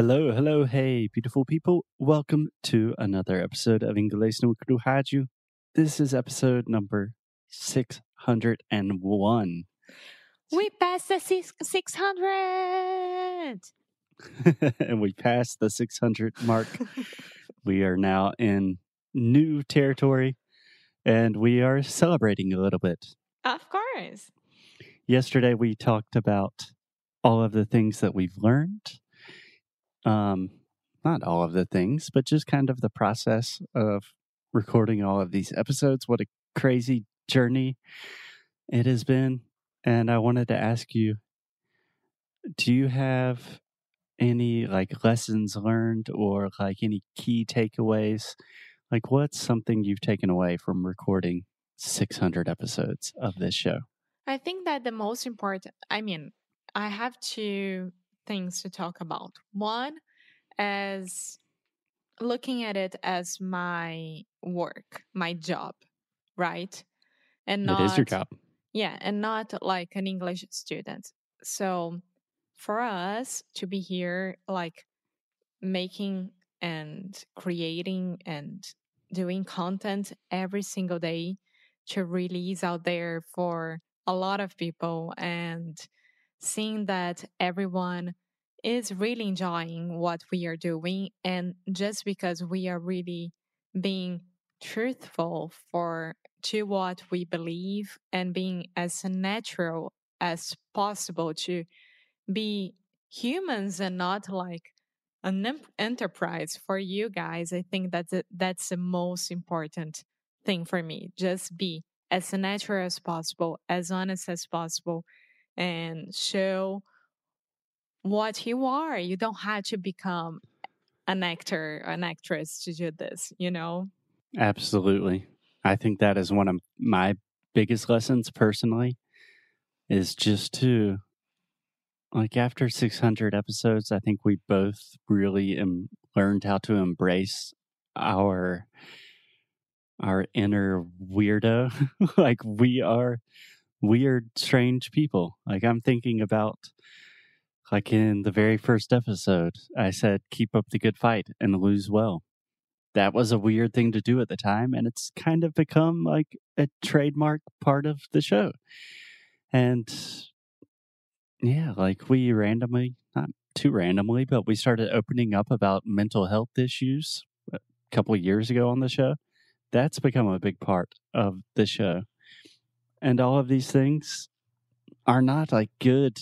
Hello, hello, hey, beautiful people. Welcome to another episode of Inglês no Rádio. This is episode number 601. We passed the six, 600. and we passed the 600 mark. we are now in new territory and we are celebrating a little bit. Of course. Yesterday, we talked about all of the things that we've learned. Um, not all of the things, but just kind of the process of recording all of these episodes. What a crazy journey it has been. And I wanted to ask you do you have any like lessons learned or like any key takeaways? Like, what's something you've taken away from recording 600 episodes of this show? I think that the most important, I mean, I have two things to talk about. One as looking at it as my work, my job, right? And not, it is your job. Yeah, and not like an English student. So for us to be here, like making and creating and doing content every single day to release out there for a lot of people and seeing that everyone is really enjoying what we are doing and just because we are really being truthful for to what we believe and being as natural as possible to be humans and not like an enterprise for you guys i think that that's the most important thing for me. Just be as natural as possible as honest as possible and show what you are. You don't have to become an actor an actress to do this you know? Absolutely. I think that is one of my biggest lessons personally is just to like after 600 episodes, I think we both really em- learned how to embrace our our inner weirdo. like we are weird, strange people. Like I'm thinking about like in the very first episode, I said, keep up the good fight and lose well. That was a weird thing to do at the time, and it's kind of become like a trademark part of the show. And yeah, like we randomly, not too randomly, but we started opening up about mental health issues a couple years ago on the show. That's become a big part of the show. And all of these things are not like good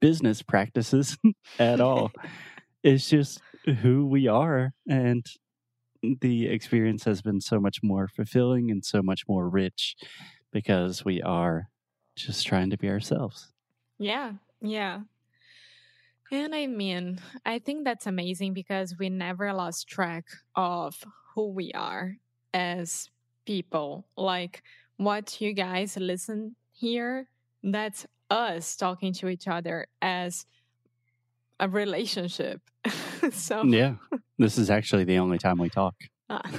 business practices at all. it's just who we are. And the experience has been so much more fulfilling and so much more rich because we are just trying to be ourselves. Yeah, yeah. And I mean, I think that's amazing because we never lost track of who we are as people. Like what you guys listen here, that's us talking to each other as a relationship. so Yeah. This is actually the only time we talk. Ah,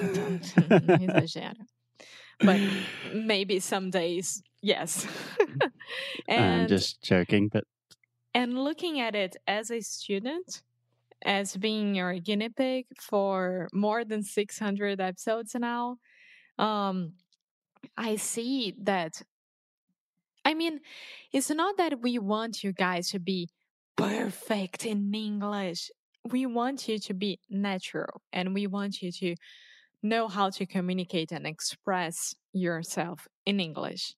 but maybe some days, yes. and I'm just joking, but and looking at it as a student, as being your guinea pig for more than 600 episodes now, um, I see that. I mean, it's not that we want you guys to be perfect in English. We want you to be natural and we want you to know how to communicate and express yourself in English.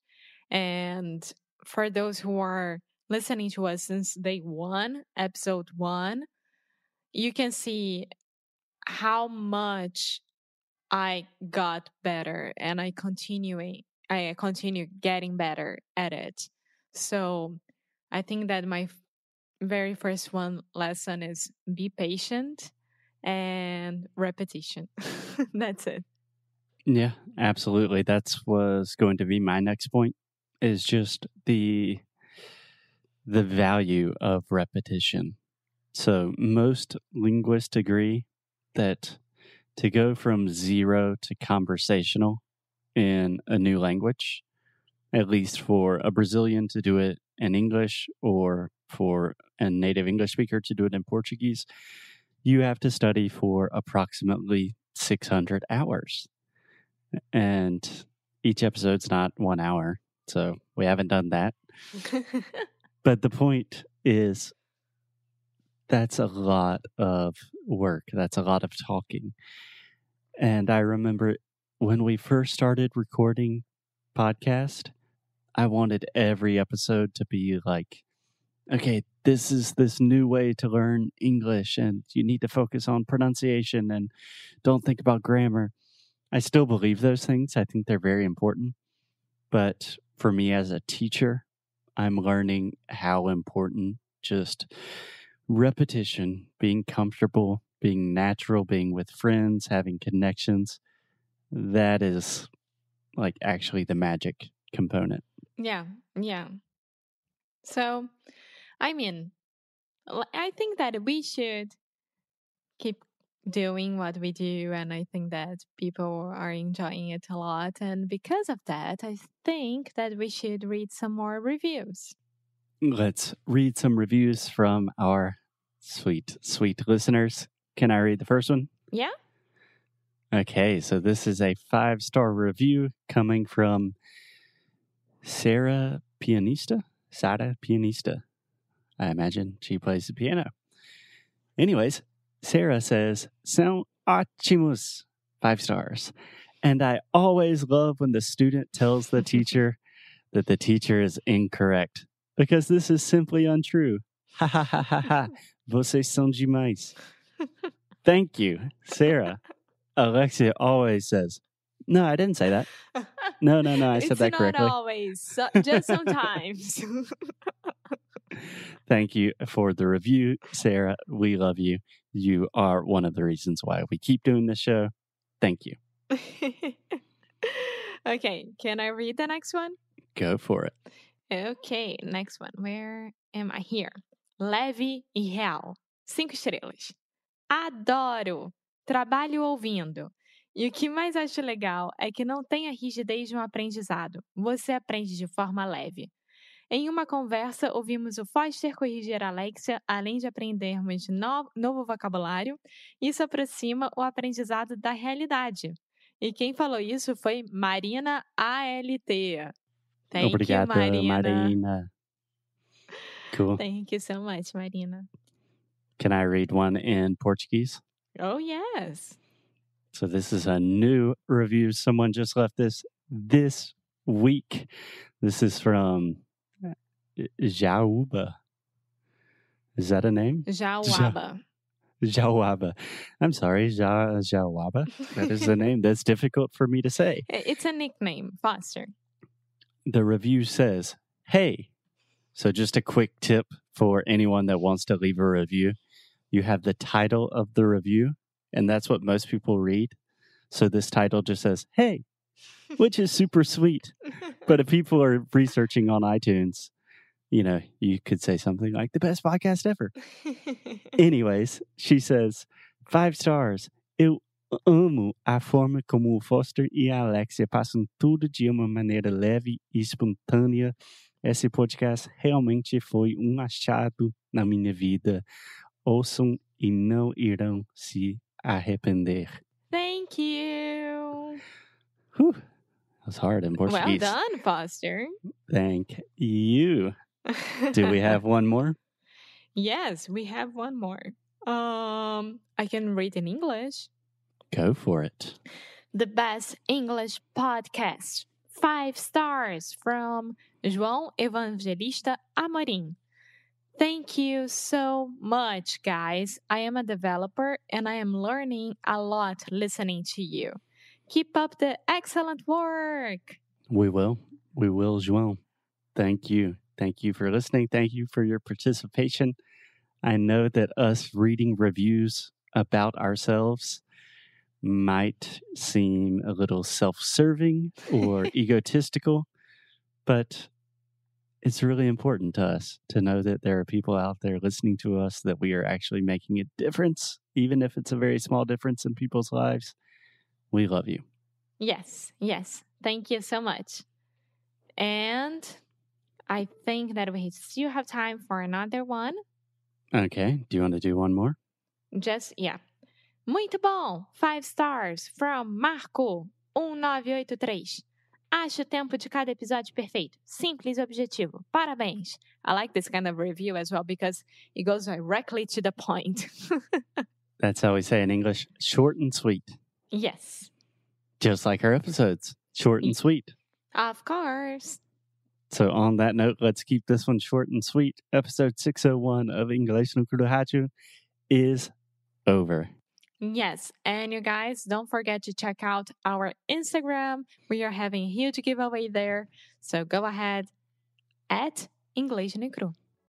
And for those who are listening to us since day one, episode one, you can see how much I got better and I continuing I continue getting better at it. So I think that my very first one lesson is be patient and repetition. That's it. Yeah, absolutely. That's was going to be my next point is just the the value of repetition. So, most linguists agree that to go from zero to conversational in a new language, at least for a Brazilian to do it in English or for a native English speaker to do it in Portuguese, you have to study for approximately 600 hours. And each episode's not one hour. So we haven't done that. But the point is, that's a lot of work. That's a lot of talking. And I remember when we first started recording podcast, I wanted every episode to be like, okay, this is this new way to learn English, and you need to focus on pronunciation and don't think about grammar. I still believe those things. I think they're very important. But for me as a teacher, I'm learning how important just repetition, being comfortable, being natural, being with friends, having connections, that is like actually the magic component. yeah, yeah. So, I mean, I think that we should keep doing what we do, and I think that people are enjoying it a lot. And because of that, I think that we should read some more reviews. Let's read some reviews from our sweet, sweet listeners. Can I read the first one? Yeah? Okay, so this is a five star review coming from Sarah Pianista. Sarah Pianista. I imagine she plays the piano. Anyways, Sarah says, São ótimos. Five stars. And I always love when the student tells the teacher that the teacher is incorrect because this is simply untrue. Ha ha ha ha ha. Vocês são demais. Thank you, Sarah. Oh, Alexia always says, No, I didn't say that. No, no, no, I said it's that not correctly. always, so, just sometimes. Thank you for the review, Sarah. We love you. You are one of the reasons why we keep doing this show. Thank you. okay, can I read the next one? Go for it. Okay, next one. Where am I here? Leve e real. Cinco estrelas. Adoro! Trabalho ouvindo. E o que mais acho legal é que não tem a rigidez de um aprendizado. Você aprende de forma leve. Em uma conversa, ouvimos o Foster corrigir a Alexia, além de aprendermos no- novo vocabulário. Isso aproxima o aprendizado da realidade. E quem falou isso foi Marina ALT. Thank you, Obrigada, Marina. Marina. Cool. Thank you so much, Marina. Can I read one in Portuguese? Oh, yes. So this is a new review. Someone just left this this week. This is from uh, Jauba. Is that a name? Jauaba. Jawaba. I'm sorry, ja, Jawaba. That is the name. That's difficult for me to say. It's a nickname, Foster. The review says, Hey. So, just a quick tip for anyone that wants to leave a review you have the title of the review, and that's what most people read. So, this title just says, Hey, which is super sweet. But if people are researching on iTunes, you know, you could say something like the best podcast ever. Anyways, she says, five stars. Eu amo a forma como o Foster e a Alexia passam tudo de uma maneira leve e espontânea. Esse podcast realmente foi um achado na minha vida. Ouçam e não irão se arrepender. Thank you. Whew, that was hard in Well Portuguese. done, Foster. Thank you. Do we have one more? yes, we have one more. Um, I can read in English. Go for it. The best English podcast. Five stars from João Evangelista Amorim. Thank you so much, guys. I am a developer and I am learning a lot listening to you. Keep up the excellent work. We will. We will, João. Thank you. Thank you for listening. Thank you for your participation. I know that us reading reviews about ourselves might seem a little self serving or egotistical, but it's really important to us to know that there are people out there listening to us, that we are actually making a difference, even if it's a very small difference in people's lives. We love you. Yes, yes. Thank you so much. And I think that we still have time for another one. Okay. Do you want to do one more? Just, yeah. Muito bom! Five stars from Marco, 1983. Acho o tempo de cada episódio perfeito. Simples e objetivo. Parabéns. I like this kind of review as well because it goes directly to the point. That's how we say in English short and sweet. yes, Just like our episodes, short and sweet. of course. So, on that note, let's keep this one short and sweet. Episode 601 of English no Kurohachu is over. Yes, and you guys don't forget to check out our Instagram. We are having a huge giveaway there. So go ahead at English Cru.